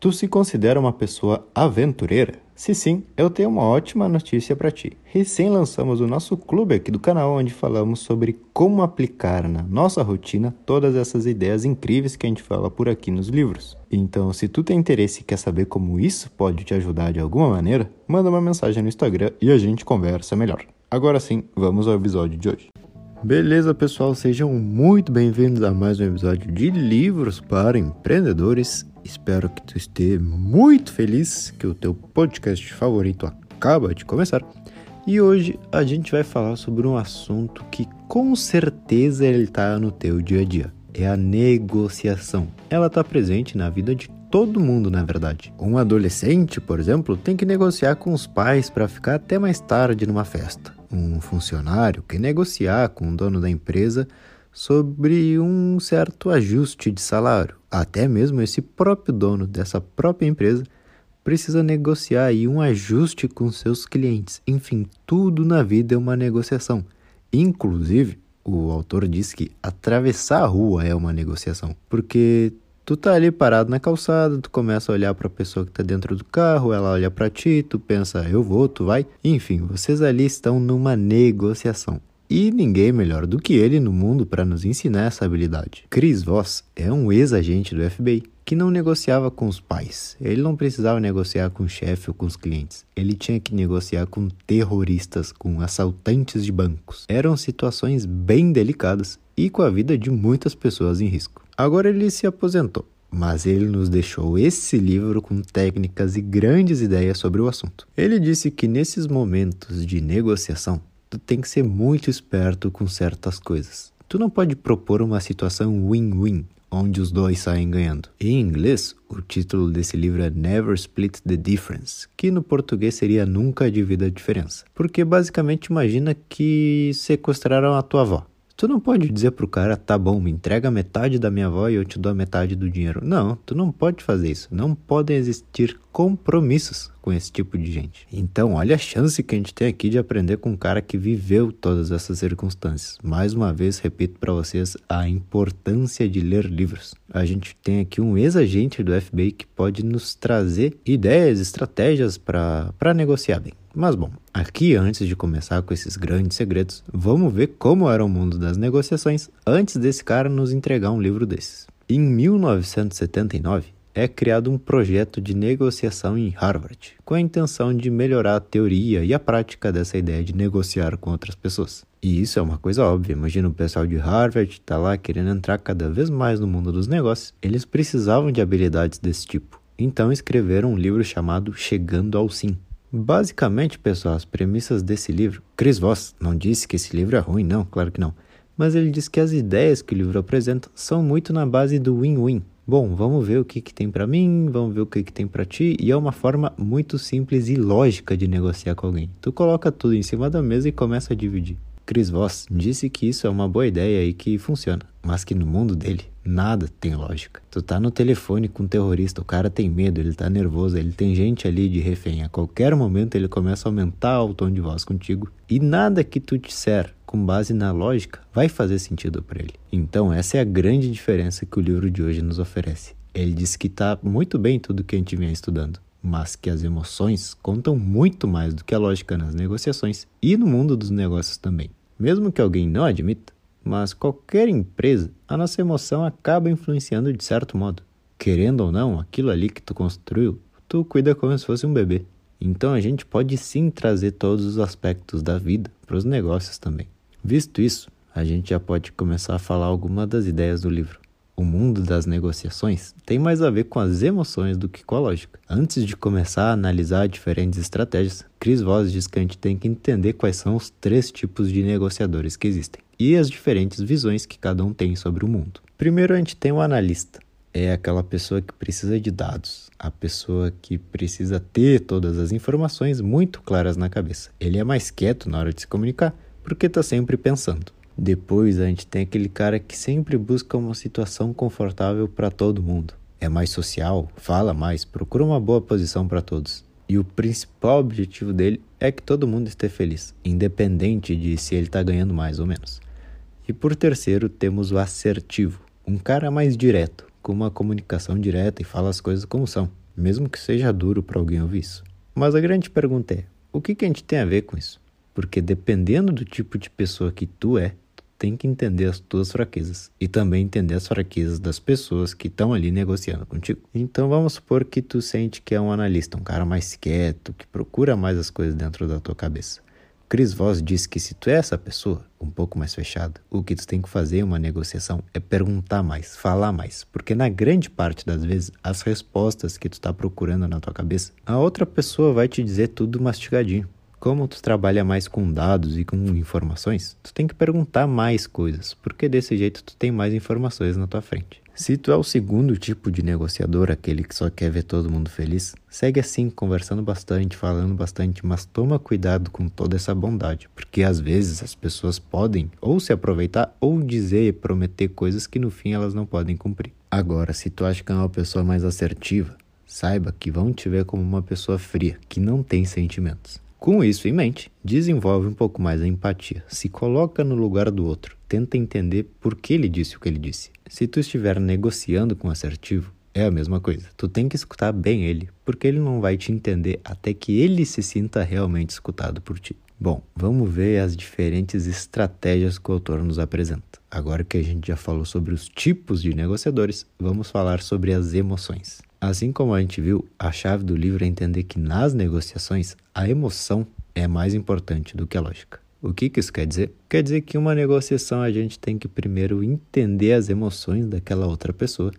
Tu se considera uma pessoa aventureira? Se sim, eu tenho uma ótima notícia para ti. Recém lançamos o nosso clube aqui do canal onde falamos sobre como aplicar na nossa rotina todas essas ideias incríveis que a gente fala por aqui nos livros. Então, se tu tem interesse e quer saber como isso pode te ajudar de alguma maneira, manda uma mensagem no Instagram e a gente conversa melhor. Agora sim, vamos ao episódio de hoje. Beleza, pessoal? Sejam muito bem-vindos a mais um episódio de Livros para Empreendedores. Espero que tu esteja muito feliz que o teu podcast favorito acaba de começar. E hoje a gente vai falar sobre um assunto que com certeza ele está no teu dia a dia. É a negociação. Ela está presente na vida de todo mundo, na verdade. Um adolescente, por exemplo, tem que negociar com os pais para ficar até mais tarde numa festa um funcionário quer negociar com o dono da empresa sobre um certo ajuste de salário. Até mesmo esse próprio dono dessa própria empresa precisa negociar aí um ajuste com seus clientes. Enfim, tudo na vida é uma negociação. Inclusive, o autor diz que atravessar a rua é uma negociação, porque Tu tá ali parado na calçada, tu começa a olhar para a pessoa que tá dentro do carro, ela olha para ti, tu pensa, eu vou, tu vai. Enfim, vocês ali estão numa negociação. E ninguém melhor do que ele no mundo para nos ensinar essa habilidade. Chris Voss é um ex-agente do FBI que não negociava com os pais. Ele não precisava negociar com o chefe ou com os clientes. Ele tinha que negociar com terroristas, com assaltantes de bancos. Eram situações bem delicadas e com a vida de muitas pessoas em risco. Agora ele se aposentou, mas ele nos deixou esse livro com técnicas e grandes ideias sobre o assunto. Ele disse que nesses momentos de negociação, tu tem que ser muito esperto com certas coisas. Tu não pode propor uma situação win-win, onde os dois saem ganhando. Em inglês, o título desse livro é Never Split the Difference, que no português seria Nunca Divida a Diferença. Porque basicamente imagina que sequestraram a tua avó. Tu não pode dizer pro cara, tá bom, me entrega metade da minha avó e eu te dou a metade do dinheiro. Não, tu não pode fazer isso. Não podem existir compromissos com esse tipo de gente. Então, olha a chance que a gente tem aqui de aprender com um cara que viveu todas essas circunstâncias. Mais uma vez, repito para vocês a importância de ler livros. A gente tem aqui um ex-agente do FBI que pode nos trazer ideias, estratégias para negociar bem. Mas bom, aqui antes de começar com esses grandes segredos, vamos ver como era o mundo das negociações antes desse cara nos entregar um livro desses. Em 1979, é criado um projeto de negociação em Harvard, com a intenção de melhorar a teoria e a prática dessa ideia de negociar com outras pessoas. E isso é uma coisa óbvia. Imagina o pessoal de Harvard tá lá querendo entrar cada vez mais no mundo dos negócios. Eles precisavam de habilidades desse tipo. Então escreveram um livro chamado Chegando ao Sim, Basicamente, pessoal, as premissas desse livro. Chris Voss não disse que esse livro é ruim, não, claro que não. Mas ele diz que as ideias que o livro apresenta são muito na base do win-win. Bom, vamos ver o que, que tem para mim, vamos ver o que, que tem para ti, e é uma forma muito simples e lógica de negociar com alguém. Tu coloca tudo em cima da mesa e começa a dividir. Chris Voss disse que isso é uma boa ideia e que funciona, mas que no mundo dele Nada tem lógica. Tu tá no telefone com um terrorista, o cara tem medo, ele tá nervoso, ele tem gente ali de refém. A qualquer momento ele começa a aumentar o tom de voz contigo. E nada que tu disser com base na lógica vai fazer sentido para ele. Então, essa é a grande diferença que o livro de hoje nos oferece. Ele diz que tá muito bem tudo que a gente vem estudando, mas que as emoções contam muito mais do que a lógica nas negociações e no mundo dos negócios também. Mesmo que alguém não admita, mas qualquer empresa, a nossa emoção acaba influenciando de certo modo. Querendo ou não, aquilo ali que tu construiu, tu cuida como se fosse um bebê. Então a gente pode sim trazer todos os aspectos da vida para os negócios também. Visto isso, a gente já pode começar a falar algumas das ideias do livro. O mundo das negociações tem mais a ver com as emoções do que com a lógica. Antes de começar a analisar diferentes estratégias, Chris Voss diz que a gente tem que entender quais são os três tipos de negociadores que existem e as diferentes visões que cada um tem sobre o mundo. Primeiro, a gente tem o analista. É aquela pessoa que precisa de dados, a pessoa que precisa ter todas as informações muito claras na cabeça. Ele é mais quieto na hora de se comunicar porque está sempre pensando. Depois a gente tem aquele cara que sempre busca uma situação confortável para todo mundo. É mais social, fala mais, procura uma boa posição para todos. E o principal objetivo dele é que todo mundo esteja feliz, independente de se ele está ganhando mais ou menos. E por terceiro, temos o assertivo, um cara mais direto, com uma comunicação direta e fala as coisas como são. mesmo que seja duro para alguém ouvir isso. Mas a grande pergunta é: o que, que a gente tem a ver com isso? Porque dependendo do tipo de pessoa que tu é, tu tem que entender as tuas fraquezas e também entender as fraquezas das pessoas que estão ali negociando contigo. Então vamos supor que tu sente que é um analista, um cara mais quieto, que procura mais as coisas dentro da tua cabeça. Chris Voss disse que se tu é essa pessoa, um pouco mais fechada, o que tu tem que fazer em uma negociação é perguntar mais, falar mais, porque na grande parte das vezes as respostas que tu está procurando na tua cabeça, a outra pessoa vai te dizer tudo mastigadinho. Como tu trabalha mais com dados e com informações, tu tem que perguntar mais coisas, porque desse jeito tu tem mais informações na tua frente. Se tu é o segundo tipo de negociador, aquele que só quer ver todo mundo feliz, segue assim, conversando bastante, falando bastante, mas toma cuidado com toda essa bondade, porque às vezes as pessoas podem ou se aproveitar ou dizer e prometer coisas que no fim elas não podem cumprir. Agora, se tu acha que é uma pessoa mais assertiva, saiba que vão te ver como uma pessoa fria, que não tem sentimentos. Com isso em mente, desenvolve um pouco mais a empatia, se coloca no lugar do outro, tenta entender por que ele disse o que ele disse. Se tu estiver negociando com assertivo, é a mesma coisa. Tu tem que escutar bem ele, porque ele não vai te entender até que ele se sinta realmente escutado por ti. Bom, vamos ver as diferentes estratégias que o autor nos apresenta. Agora que a gente já falou sobre os tipos de negociadores, vamos falar sobre as emoções. Assim como a gente viu, a chave do livro é entender que nas negociações a emoção é mais importante do que a lógica. O que, que isso quer dizer? Quer dizer que uma negociação a gente tem que primeiro entender as emoções daquela outra pessoa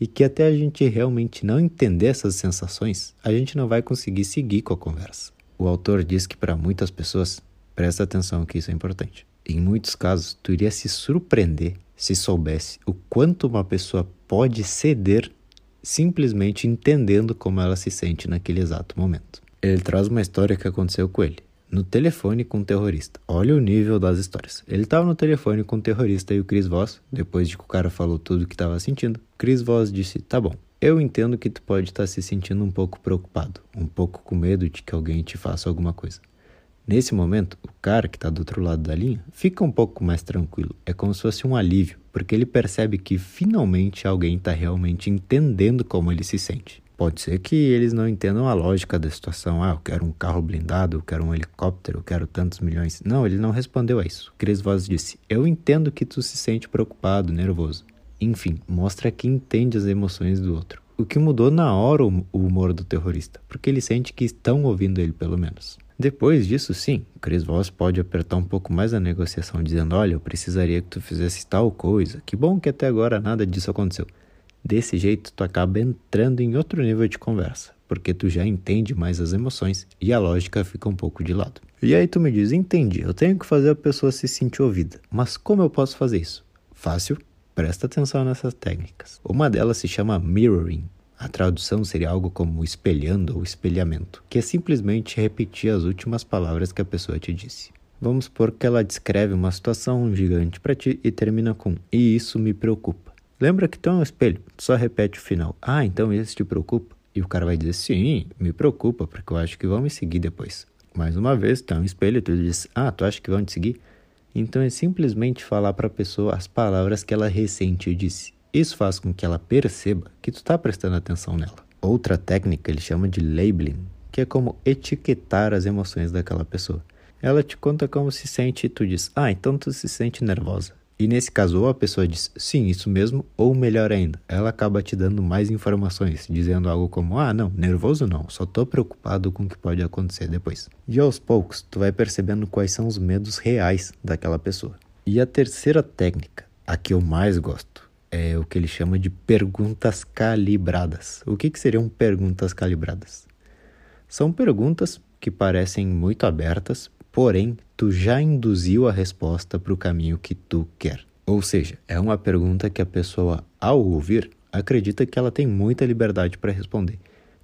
e que até a gente realmente não entender essas sensações, a gente não vai conseguir seguir com a conversa. O autor diz que para muitas pessoas, presta atenção que isso é importante. Em muitos casos, tu iria se surpreender se soubesse o quanto uma pessoa pode ceder simplesmente entendendo como ela se sente naquele exato momento. Ele traz uma história que aconteceu com ele. No telefone com um terrorista. Olha o nível das histórias. Ele estava no telefone com o um terrorista e o Chris Voss, depois de que o cara falou tudo o que estava sentindo, Chris Voss disse: Tá bom, eu entendo que tu pode estar tá se sentindo um pouco preocupado, um pouco com medo de que alguém te faça alguma coisa. Nesse momento, o cara que está do outro lado da linha fica um pouco mais tranquilo. É como se fosse um alívio, porque ele percebe que finalmente alguém está realmente entendendo como ele se sente. Pode ser que eles não entendam a lógica da situação. Ah, eu quero um carro blindado, eu quero um helicóptero, eu quero tantos milhões. Não, ele não respondeu a isso. Chris Voss disse: Eu entendo que tu se sente preocupado, nervoso. Enfim, mostra que entende as emoções do outro. O que mudou na hora o humor do terrorista, porque ele sente que estão ouvindo ele pelo menos. Depois disso, sim, Chris Voss pode apertar um pouco mais a negociação, dizendo: Olha, eu precisaria que tu fizesse tal coisa. Que bom que até agora nada disso aconteceu. Desse jeito, tu acaba entrando em outro nível de conversa, porque tu já entende mais as emoções e a lógica fica um pouco de lado. E aí tu me diz: Entendi, eu tenho que fazer a pessoa se sentir ouvida, mas como eu posso fazer isso? Fácil, presta atenção nessas técnicas. Uma delas se chama mirroring a tradução seria algo como espelhando ou espelhamento, que é simplesmente repetir as últimas palavras que a pessoa te disse. Vamos supor que ela descreve uma situação gigante para ti e termina com e isso me preocupa. Lembra que tu é um espelho, só repete o final. Ah, então isso te preocupa? E o cara vai dizer sim, me preocupa, porque eu acho que vão me seguir depois. Mais uma vez, tu é um espelho, tu diz, ah, tu acha que vão te seguir? Então é simplesmente falar para a pessoa as palavras que ela recente disse. Isso faz com que ela perceba que tu está prestando atenção nela. Outra técnica ele chama de labeling, que é como etiquetar as emoções daquela pessoa. Ela te conta como se sente e tu diz, ah, então tu se sente nervosa. E nesse caso, ou a pessoa diz, sim, isso mesmo, ou melhor ainda, ela acaba te dando mais informações, dizendo algo como, ah, não, nervoso não, só tô preocupado com o que pode acontecer depois. E aos poucos, tu vai percebendo quais são os medos reais daquela pessoa. E a terceira técnica, a que eu mais gosto, é o que ele chama de perguntas calibradas. O que, que seriam perguntas calibradas? São perguntas que parecem muito abertas, porém tu já induziu a resposta para o caminho que tu quer. Ou seja, é uma pergunta que a pessoa, ao ouvir, acredita que ela tem muita liberdade para responder,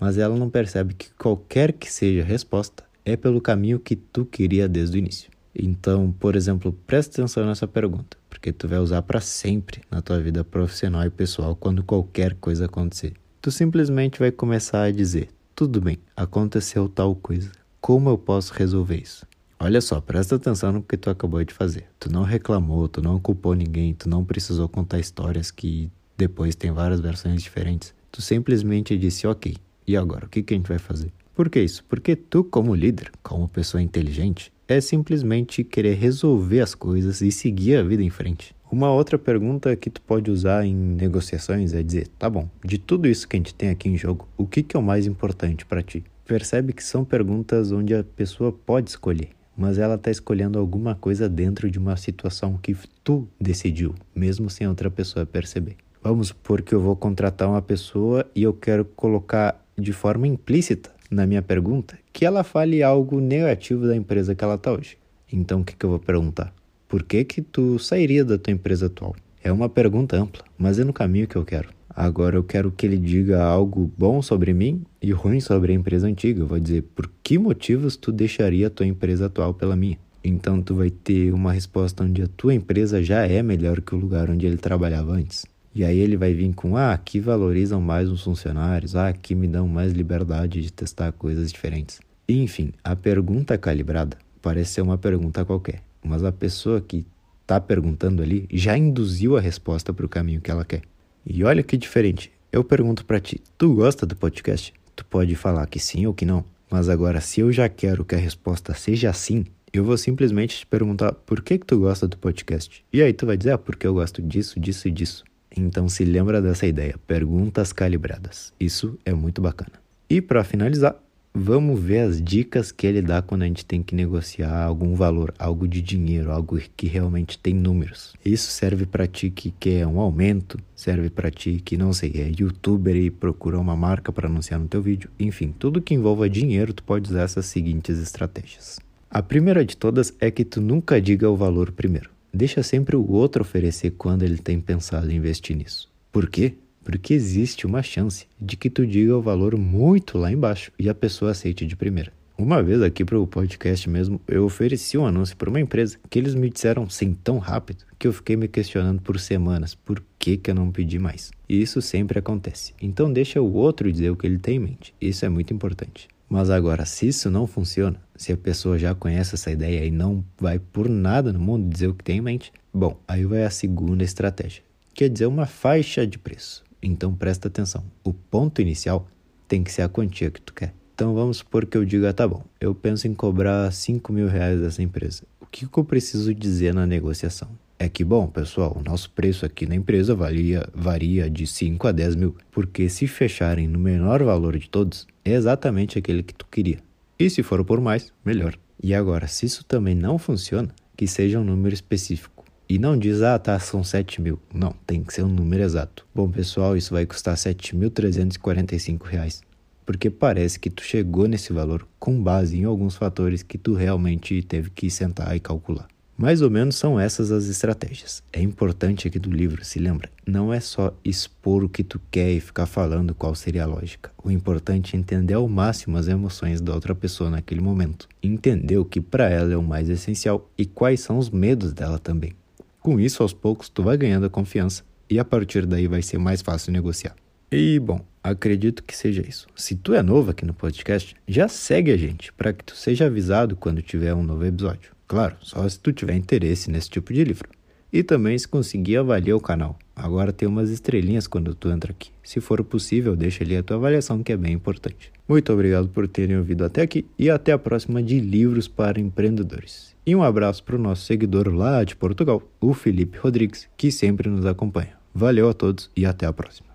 mas ela não percebe que qualquer que seja a resposta é pelo caminho que tu queria desde o início. Então, por exemplo, presta atenção nessa pergunta, porque tu vai usar para sempre na tua vida profissional e pessoal quando qualquer coisa acontecer. Tu simplesmente vai começar a dizer: tudo bem, aconteceu tal coisa. Como eu posso resolver isso? Olha só, presta atenção no que tu acabou de fazer. Tu não reclamou, tu não culpou ninguém, tu não precisou contar histórias que depois tem várias versões diferentes. Tu simplesmente disse: ok, E agora, o que, que a gente vai fazer? Por que isso? Porque tu, como líder, como pessoa inteligente, é simplesmente querer resolver as coisas e seguir a vida em frente. Uma outra pergunta que tu pode usar em negociações é dizer, tá bom, de tudo isso que a gente tem aqui em jogo, o que, que é o mais importante para ti? Percebe que são perguntas onde a pessoa pode escolher, mas ela está escolhendo alguma coisa dentro de uma situação que tu decidiu, mesmo sem outra pessoa perceber. Vamos supor que eu vou contratar uma pessoa e eu quero colocar de forma implícita na minha pergunta que ela fale algo negativo da empresa que ela está hoje. Então o que, que eu vou perguntar? Por que que tu sairia da tua empresa atual? É uma pergunta ampla, mas é no caminho que eu quero. Agora eu quero que ele diga algo bom sobre mim e ruim sobre a empresa antiga. Eu vou dizer por que motivos tu deixaria a tua empresa atual pela minha. Então tu vai ter uma resposta onde a tua empresa já é melhor que o lugar onde ele trabalhava antes. E aí ele vai vir com ah, aqui valorizam mais os funcionários, ah, aqui me dão mais liberdade de testar coisas diferentes. Enfim, a pergunta calibrada parece ser uma pergunta qualquer mas a pessoa que está perguntando ali já induziu a resposta para o caminho que ela quer. E olha que diferente. Eu pergunto para ti, tu gosta do podcast? Tu pode falar que sim ou que não. Mas agora, se eu já quero que a resposta seja sim, eu vou simplesmente te perguntar por que, que tu gosta do podcast. E aí tu vai dizer, ah, porque eu gosto disso, disso e disso. Então se lembra dessa ideia, perguntas calibradas. Isso é muito bacana. E para finalizar, Vamos ver as dicas que ele dá quando a gente tem que negociar algum valor, algo de dinheiro, algo que realmente tem números. Isso serve para ti que quer um aumento, serve para ti que não sei, é youtuber e procura uma marca para anunciar no teu vídeo. Enfim, tudo que envolva dinheiro, tu pode usar essas seguintes estratégias. A primeira de todas é que tu nunca diga o valor primeiro. Deixa sempre o outro oferecer quando ele tem pensado em investir nisso. Por quê? porque existe uma chance de que tu diga o valor muito lá embaixo e a pessoa aceite de primeira. Uma vez aqui para o podcast mesmo, eu ofereci um anúncio para uma empresa que eles me disseram sim tão rápido que eu fiquei me questionando por semanas por que, que eu não pedi mais. E isso sempre acontece. Então deixa o outro dizer o que ele tem em mente. Isso é muito importante. Mas agora, se isso não funciona, se a pessoa já conhece essa ideia e não vai por nada no mundo dizer o que tem em mente, bom, aí vai a segunda estratégia, quer dizer uma faixa de preço. Então presta atenção. O ponto inicial tem que ser a quantia que tu quer. Então vamos supor que eu diga, tá bom, eu penso em cobrar 5 mil reais dessa empresa. O que, que eu preciso dizer na negociação? É que, bom, pessoal, o nosso preço aqui na empresa varia, varia de 5 a 10 mil, porque se fecharem no menor valor de todos, é exatamente aquele que tu queria. E se for por mais, melhor. E agora, se isso também não funciona, que seja um número específico. E não diz, ah, tá, são 7 mil. Não, tem que ser um número exato. Bom, pessoal, isso vai custar 7.345 reais. Porque parece que tu chegou nesse valor com base em alguns fatores que tu realmente teve que sentar e calcular. Mais ou menos são essas as estratégias. É importante aqui do livro, se lembra, não é só expor o que tu quer e ficar falando qual seria a lógica. O importante é entender ao máximo as emoções da outra pessoa naquele momento. Entender o que para ela é o mais essencial e quais são os medos dela também. Com isso, aos poucos, tu vai ganhando a confiança e a partir daí vai ser mais fácil negociar. E bom, acredito que seja isso. Se tu é novo aqui no podcast, já segue a gente para que tu seja avisado quando tiver um novo episódio. Claro, só se tu tiver interesse nesse tipo de livro. E também se conseguir avaliar o canal. Agora tem umas estrelinhas quando tu entra aqui. Se for possível, deixa ali a tua avaliação que é bem importante. Muito obrigado por terem ouvido até aqui e até a próxima de Livros para Empreendedores. E um abraço para o nosso seguidor lá de Portugal, o Felipe Rodrigues, que sempre nos acompanha. Valeu a todos e até a próxima.